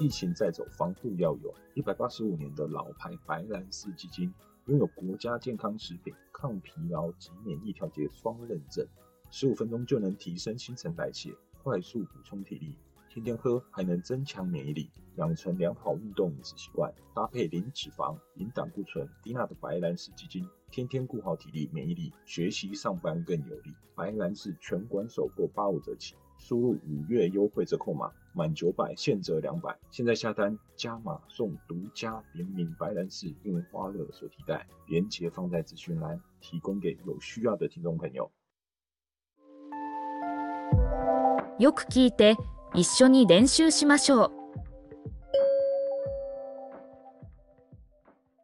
疫情在走，防护要有。一百八十五年的老牌白兰氏基金，拥有国家健康食品、抗疲劳及免疫调节双认证，十五分钟就能提升新陈代谢，快速补充体力。天天喝还能增强免疫力，养成良好运动饮食习惯，搭配零脂肪、零胆固醇、低钠的白兰氏基金，天天顾好体力、免疫力，学习上班更有力。白兰氏全馆首购八五折起，输入五月优惠折扣码，满九百现折两百。现在下单加码送独家联名白兰氏印花乐手提袋，链接放在资讯栏，提供给有需要的听众朋友。よく聞いて。一緒に練習しましょう。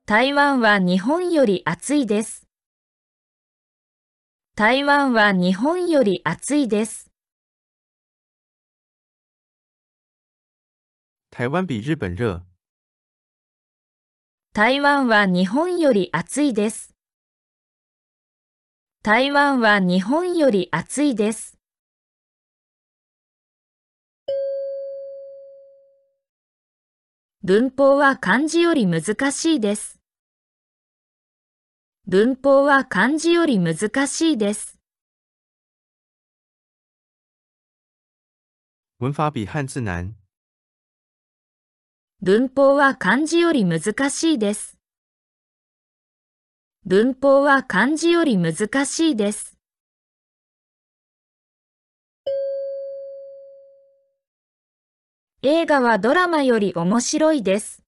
台湾は日本より暑いです。台湾は日本より暑いです。 台湾比日本热。台湾は日本より暑いです。台湾は日本より暑いです。文法は漢字より難しいです。文法は漢字より難しいです。文法比汉字難。文法は漢字より難しいです。文法は漢字より難しいです。映画はドラマより面白いです。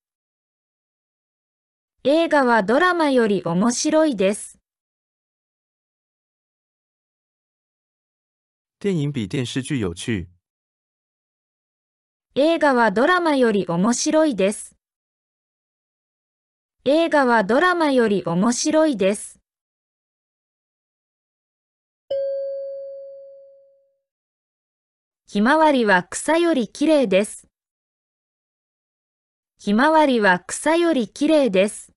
映画はドラマより面白いです。電影比電視劇有趣。映画はドラマより面白いです。映画はドラマより面白いです。ひまわりは草よりきれいです。ひまわりは草よりきれいです。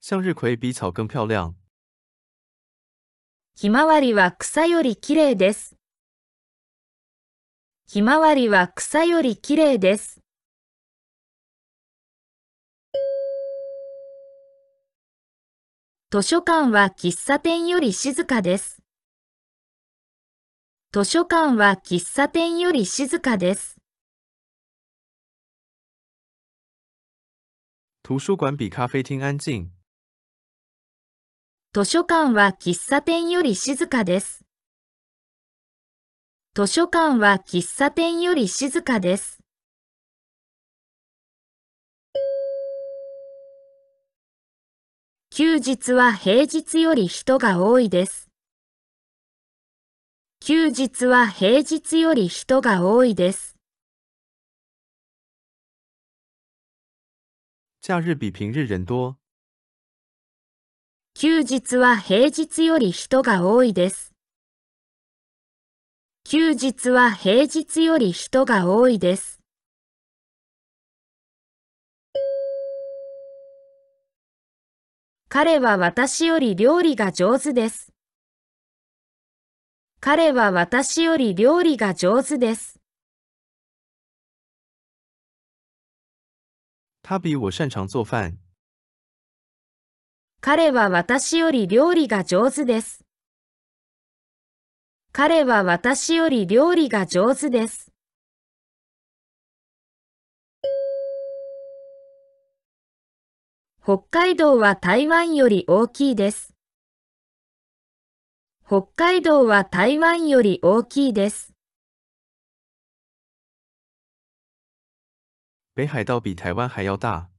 向日葵比草更漂亮。ひまわりは草よりきれいです。ひまわりは草よりきれいです。図書館は喫茶店より静かです。図書館は喫茶店より静かです。图書館比咖啡厅安静。図書館は喫茶店より静かです。図書館は喫茶店より静かです。休日は平日より人が多いです。休日は平日より人が多いです。假日比平日人多。休日は平日より人が多いです。休日は平日より人が多いです。彼は私より料理が上手です。彼は私より料理が上手です。他比我擅長做飯。彼は私より料理が上手です。彼は私より料理が上手です。北海道は台湾より大きいです。北海道は台湾より大きいです。北海道比台湾还要大。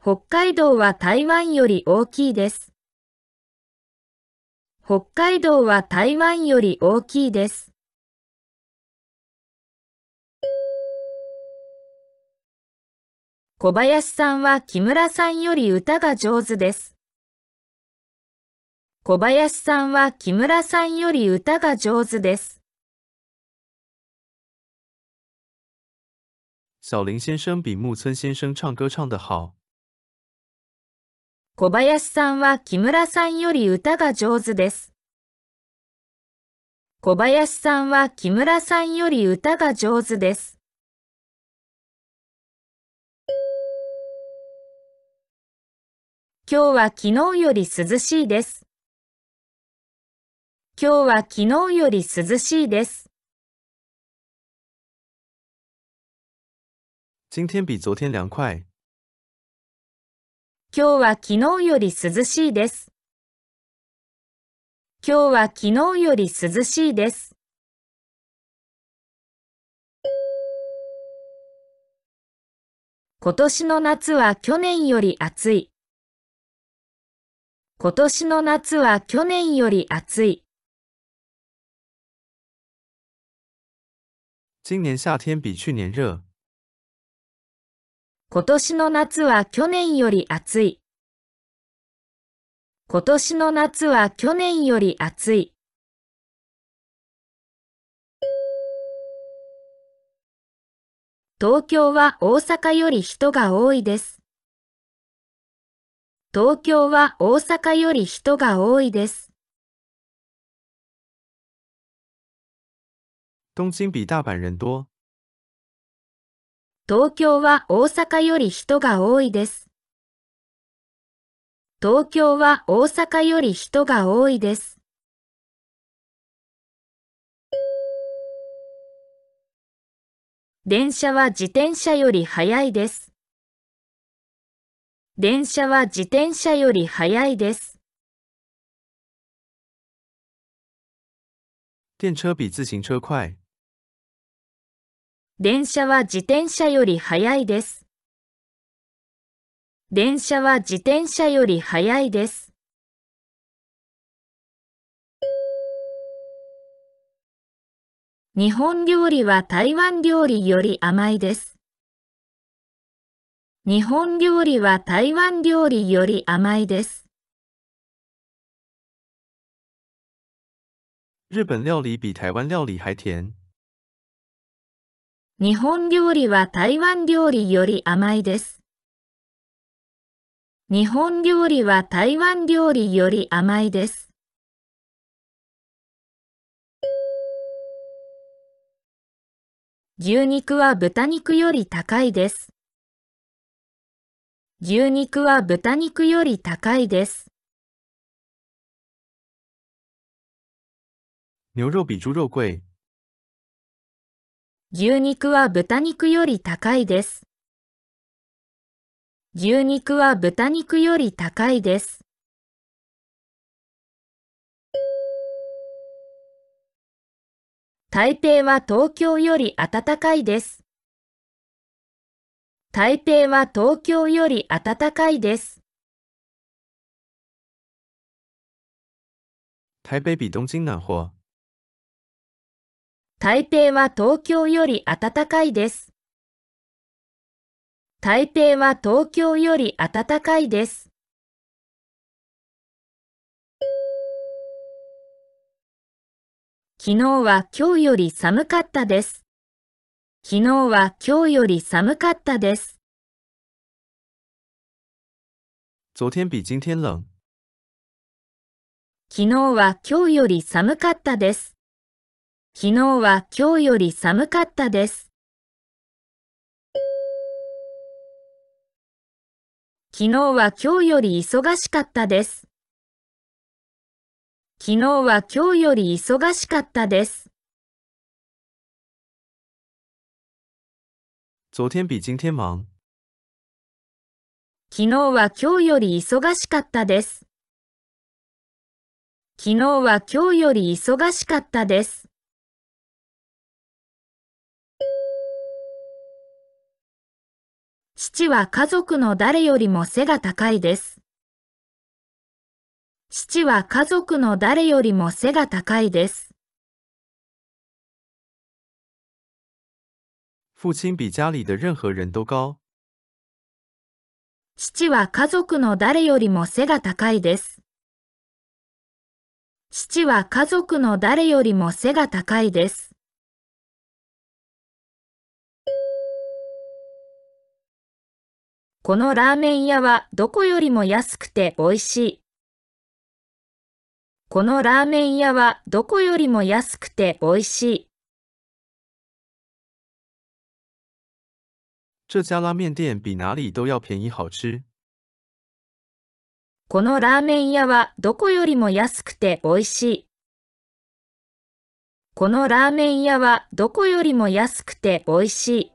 北海道は台湾より大きいです。北海道は台湾より大きいです。小林さんは木村さんより歌が上手です。小林さんは木村さんより歌が上手です。小林先生比木村先生唱歌唱得好。小林さんは木村さんより歌が上手です。小林さんは木村さんより歌が上手です。今日は昨日より涼しいです。今日は昨日より涼しいです。今天比昨天凉快。今日は昨日より涼しいです。今日は昨日より涼しいです。今年の夏は去年より暑い。今年の夏は去年より暑い。今年夏天比去年热。今年の夏は去年より暑い。今年の夏は去年より暑い。東京は大阪より人が多いです。東京は大阪より人が多いです。东京比大阪人多。東京は大阪より人が多いです。東京は大阪より人が多いです。電車は自転車より速いです。電車は自転車より速いです。電車比自行車快。電車は自転車より速いです。電車は自転車より速いです。日本料理は台湾料理より甘いです。日本料理は台湾料理より甘いです。日本料理比台湾料理还甜。日本料理は台湾料理より甘いです。日本料理は台湾料理より甘いです。牛肉は豚肉より高いです。牛肉は豚肉より高いです。牛肉比猪肉贵。牛肉は豚肉より高いです。牛肉は豚肉より高いです。台北は東京より暖かいです。台北は東京より暖かいです。台北比东京暖和。台北は東京より暖かいです。台北は東京より暖かいです。昨日は今日より寒かったです。昨日は今日より寒かったです。昨天比今天冷。昨日は今日より寒かったです。昨日は今日より寒かったです。昨日は今日より忙しかったです。昨日は今日より忙しかったです。昨日は今日より忙しかったです。昨日は今日より忙しかったです。父は家族の誰よりも背が高いです。父は家族の誰よりも背が高いです。父亲比家里的任何人都高。父は家族の誰よりも背が高いです。父は家族の誰よりも背が高いです。このラーメン屋はどこよりも安くて美味しい。このラーメン屋はどこよりも安くて美味しい。这家拉面店比哪里都要便宜好吃。このラーメン屋はどこよりも安くて美味しい。このラーメン屋はどこよりも安くて美味しい。